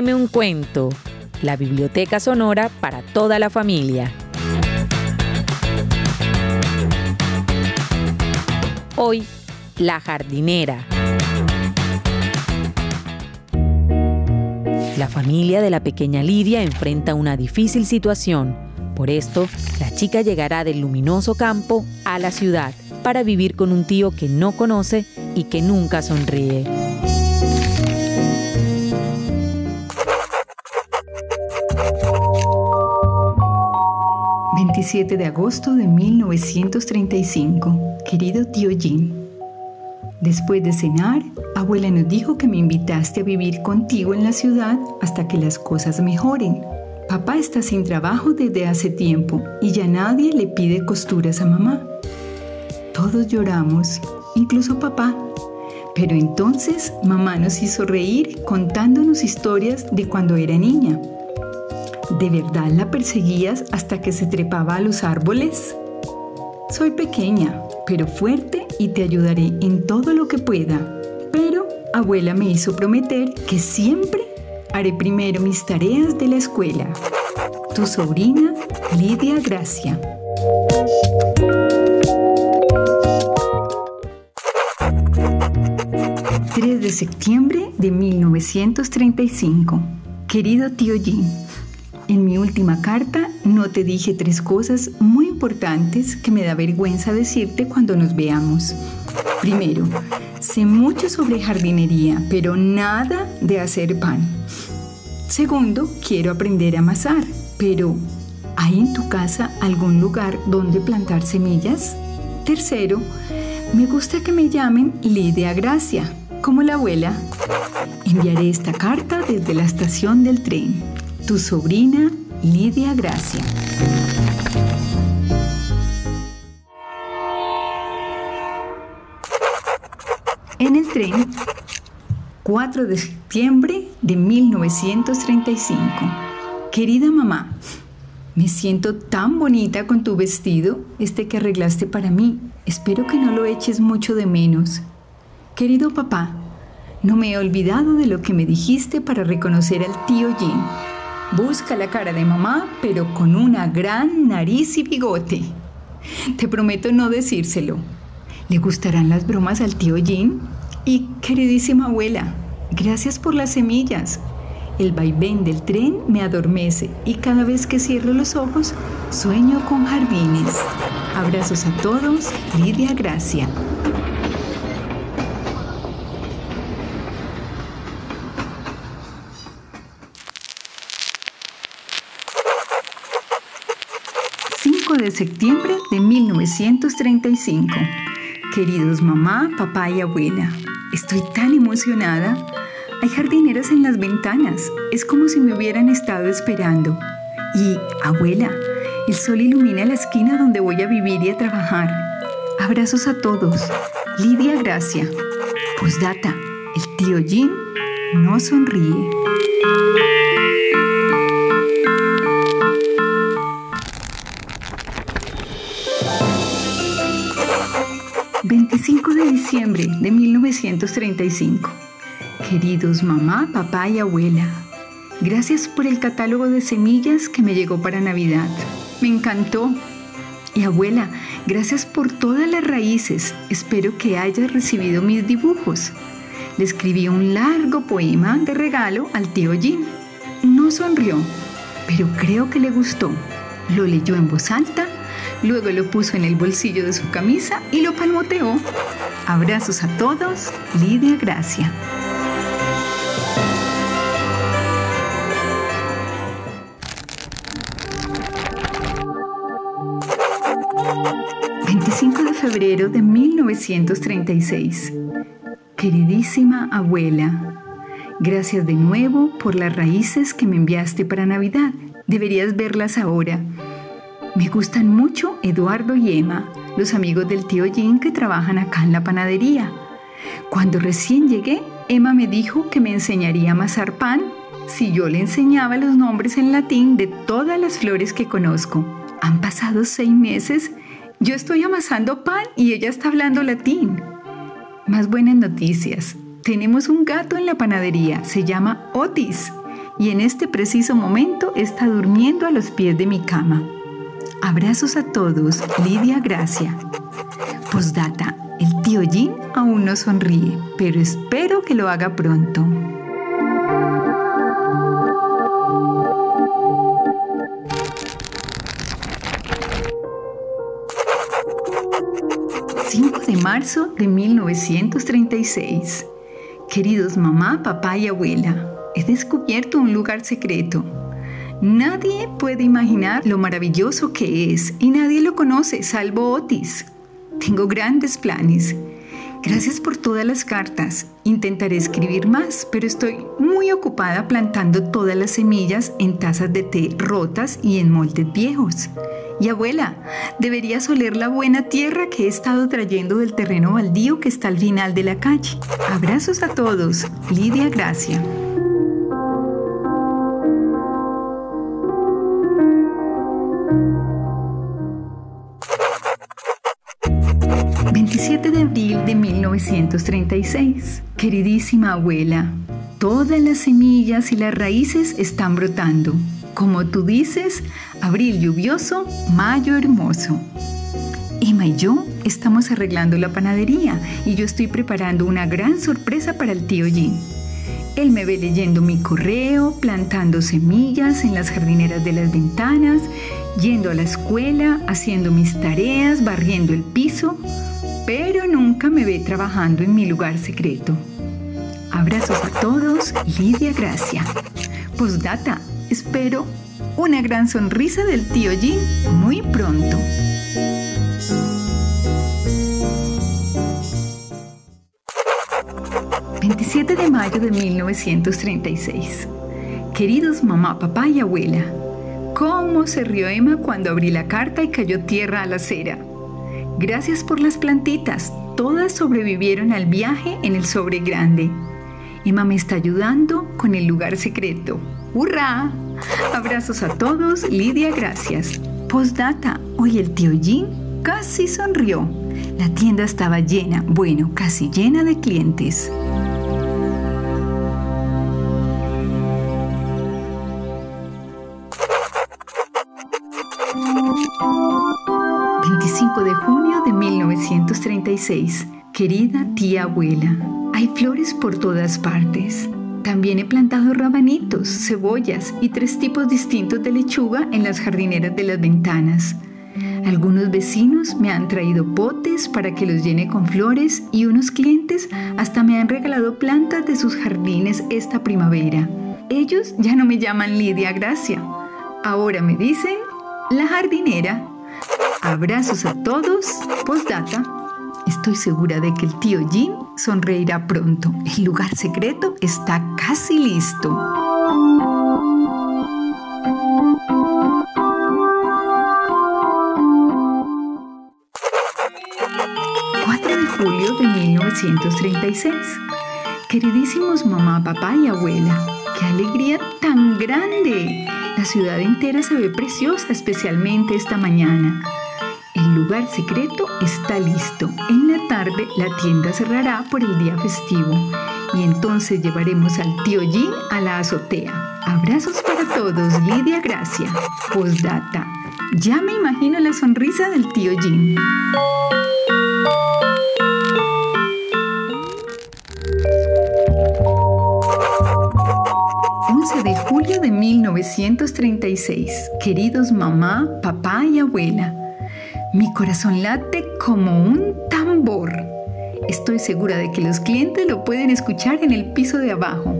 Léeme un cuento. La biblioteca sonora para toda la familia. Hoy, La jardinera. La familia de la pequeña Lidia enfrenta una difícil situación. Por esto, la chica llegará del luminoso campo a la ciudad para vivir con un tío que no conoce y que nunca sonríe. 27 de agosto de 1935. Querido tío Jim, después de cenar, abuela nos dijo que me invitaste a vivir contigo en la ciudad hasta que las cosas mejoren. Papá está sin trabajo desde hace tiempo y ya nadie le pide costuras a mamá. Todos lloramos, incluso papá. Pero entonces mamá nos hizo reír contándonos historias de cuando era niña. ¿De verdad la perseguías hasta que se trepaba a los árboles? Soy pequeña, pero fuerte y te ayudaré en todo lo que pueda. Pero abuela me hizo prometer que siempre haré primero mis tareas de la escuela. Tu sobrina, Lidia Gracia. ...3 de septiembre de 1935... Querido tío Jim, en mi última carta no te dije tres cosas muy importantes que me da vergüenza decirte cuando nos veamos. Primero, sé mucho sobre jardinería, pero nada de hacer pan. Segundo, quiero aprender a amasar, pero ¿hay en tu casa algún lugar donde plantar semillas? Tercero, me gusta que me llamen Lidia Gracia, como la abuela. Enviaré esta carta desde la estación del tren tu sobrina Lidia Gracia. En el tren, 4 de septiembre de 1935. Querida mamá, me siento tan bonita con tu vestido, este que arreglaste para mí. Espero que no lo eches mucho de menos. Querido papá, no me he olvidado de lo que me dijiste para reconocer al tío Jim. Busca la cara de mamá, pero con una gran nariz y bigote. Te prometo no decírselo. ¿Le gustarán las bromas al tío Jim? Y queridísima abuela, gracias por las semillas. El vaivén del tren me adormece y cada vez que cierro los ojos sueño con jardines. Abrazos a todos, Lidia Gracia. De septiembre de 1935. Queridos mamá, papá y abuela, estoy tan emocionada. Hay jardineras en las ventanas. Es como si me hubieran estado esperando. Y, abuela, el sol ilumina la esquina donde voy a vivir y a trabajar. Abrazos a todos. Lidia Gracia. Postdata. El tío Jim no sonríe. 25 de diciembre de 1935. Queridos mamá, papá y abuela, gracias por el catálogo de semillas que me llegó para Navidad. Me encantó. Y abuela, gracias por todas las raíces. Espero que hayas recibido mis dibujos. Le escribí un largo poema de regalo al tío Jim. No sonrió, pero creo que le gustó. Lo leyó en voz alta Luego lo puso en el bolsillo de su camisa y lo palmoteó. Abrazos a todos, Lidia Gracia. ...25 de febrero de 1936... ...queridísima abuela... ...gracias de nuevo por las raíces que me enviaste para Navidad... ...deberías verlas ahora... Me gustan mucho Eduardo y Emma, los amigos del tío Jim que trabajan acá en la panadería. Cuando recién llegué, Emma me dijo que me enseñaría a amasar pan si yo le enseñaba los nombres en latín de todas las flores que conozco. Han pasado seis meses, yo estoy amasando pan y ella está hablando latín. Más buenas noticias. Tenemos un gato en la panadería, se llama Otis y en este preciso momento está durmiendo a los pies de mi cama. Abrazos a todos, Lidia Gracia. Postdata, el tío Jim aún no sonríe, pero espero que lo haga pronto. ...5 de marzo de 1936... Queridos mamá, papá y abuela, he descubierto un lugar secreto. Nadie puede imaginar lo maravilloso que es y nadie lo conoce salvo Otis. Tengo grandes planes. Gracias por todas las cartas. Intentaré escribir más, pero estoy muy ocupada plantando todas las semillas en tazas de té rotas y en moldes viejos. Y abuela, deberías oler la buena tierra que he estado trayendo del terreno baldío que está al final de la calle. Abrazos a todos. Lidia Gracia. 27 de abril de 1936. Queridísima abuela, todas las semillas y las raíces están brotando. Como tú dices, abril lluvioso, mayo hermoso. Emma y yo estamos arreglando la panadería y yo estoy preparando una gran sorpresa para el tío Jim. Él me ve leyendo mi correo, plantando semillas en las jardineras de las ventanas, yendo a la escuela, haciendo mis tareas, barriendo el piso, pero nunca me ve trabajando en mi lugar secreto. Abrazos a todos, Lidia Gracia. Postdata, espero una gran sonrisa del tío Jim muy pronto. ...27 de mayo de 1936... Queridos mamá, papá y abuela... ¿Cómo se rió Emma cuando abrí la carta y cayó tierra a la acera? Gracias por las plantitas, todas sobrevivieron al viaje en el sobre grande. Emma me está ayudando con el lugar secreto. ¡Hurra! Abrazos a todos, Lidia, gracias. Postdata, hoy el tío Jim casi sonrió. La tienda estaba llena, bueno, casi llena de clientes. 1936. Querida tía abuela, hay flores por todas partes. También he plantado rabanitos, cebollas y tres tipos distintos de lechuga en las jardineras de las ventanas. Algunos vecinos me han traído potes para que los llene con flores y unos clientes hasta me han regalado plantas de sus jardines esta primavera. Ellos ya no me llaman Lidia Gracia, ahora me dicen la jardinera. Abrazos a todos. Postdata. Estoy segura de que el tío Jim sonreirá pronto. El lugar secreto está casi listo. julio de 1936. Queridísimos mamá, papá y abuela, ¡qué alegría tan grande! La ciudad entera se ve preciosa, especialmente esta mañana. Lugar secreto está listo. En la tarde la tienda cerrará por el día festivo y entonces llevaremos al tío Jim a la azotea. Abrazos para todos, Lidia Gracia. Postdata. Ya me imagino la sonrisa del tío Jim. de julio de 1936. Queridos mamá, papá y abuela, mi corazón late como un tambor. Estoy segura de que los clientes lo pueden escuchar en el piso de abajo.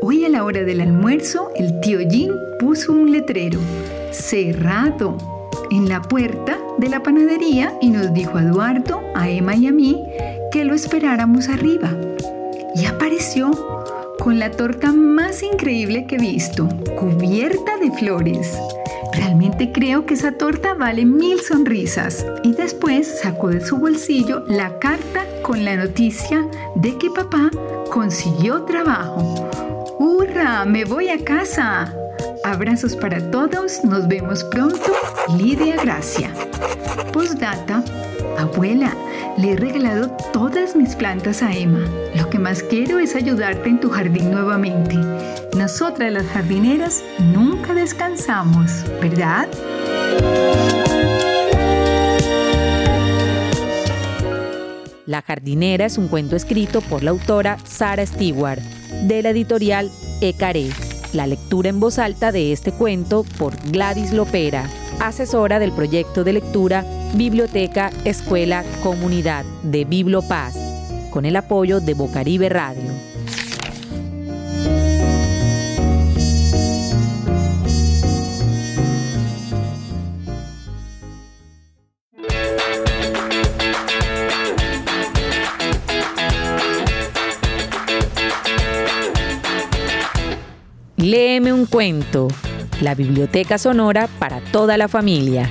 Hoy a la hora del almuerzo, el tío Jim puso un letrero cerrado en la puerta de la panadería y nos dijo a Eduardo, a Emma y a mí que lo esperáramos arriba. Y apareció con la torta más increíble que he visto, cubierta de flores. Realmente creo que esa torta vale mil sonrisas. Y después sacó de su bolsillo la carta con la noticia de que papá consiguió trabajo. ¡Hurra! ¡Me voy a casa! Abrazos para todos, nos vemos pronto. Lidia Gracia. Postdata, abuela, le he regalado todas mis plantas a Emma. Lo que más quiero es ayudarte en tu jardín nuevamente. Nosotras las jardineras nunca descansamos, ¿verdad? La jardinera es un cuento escrito por la autora Sara Stewart, de la editorial Ecaré. La lectura en voz alta de este cuento por Gladys Lopera, asesora del proyecto de lectura Biblioteca Escuela Comunidad de Bibliopaz, con el apoyo de Bocaribe Radio. Cuento. La biblioteca sonora para toda la familia.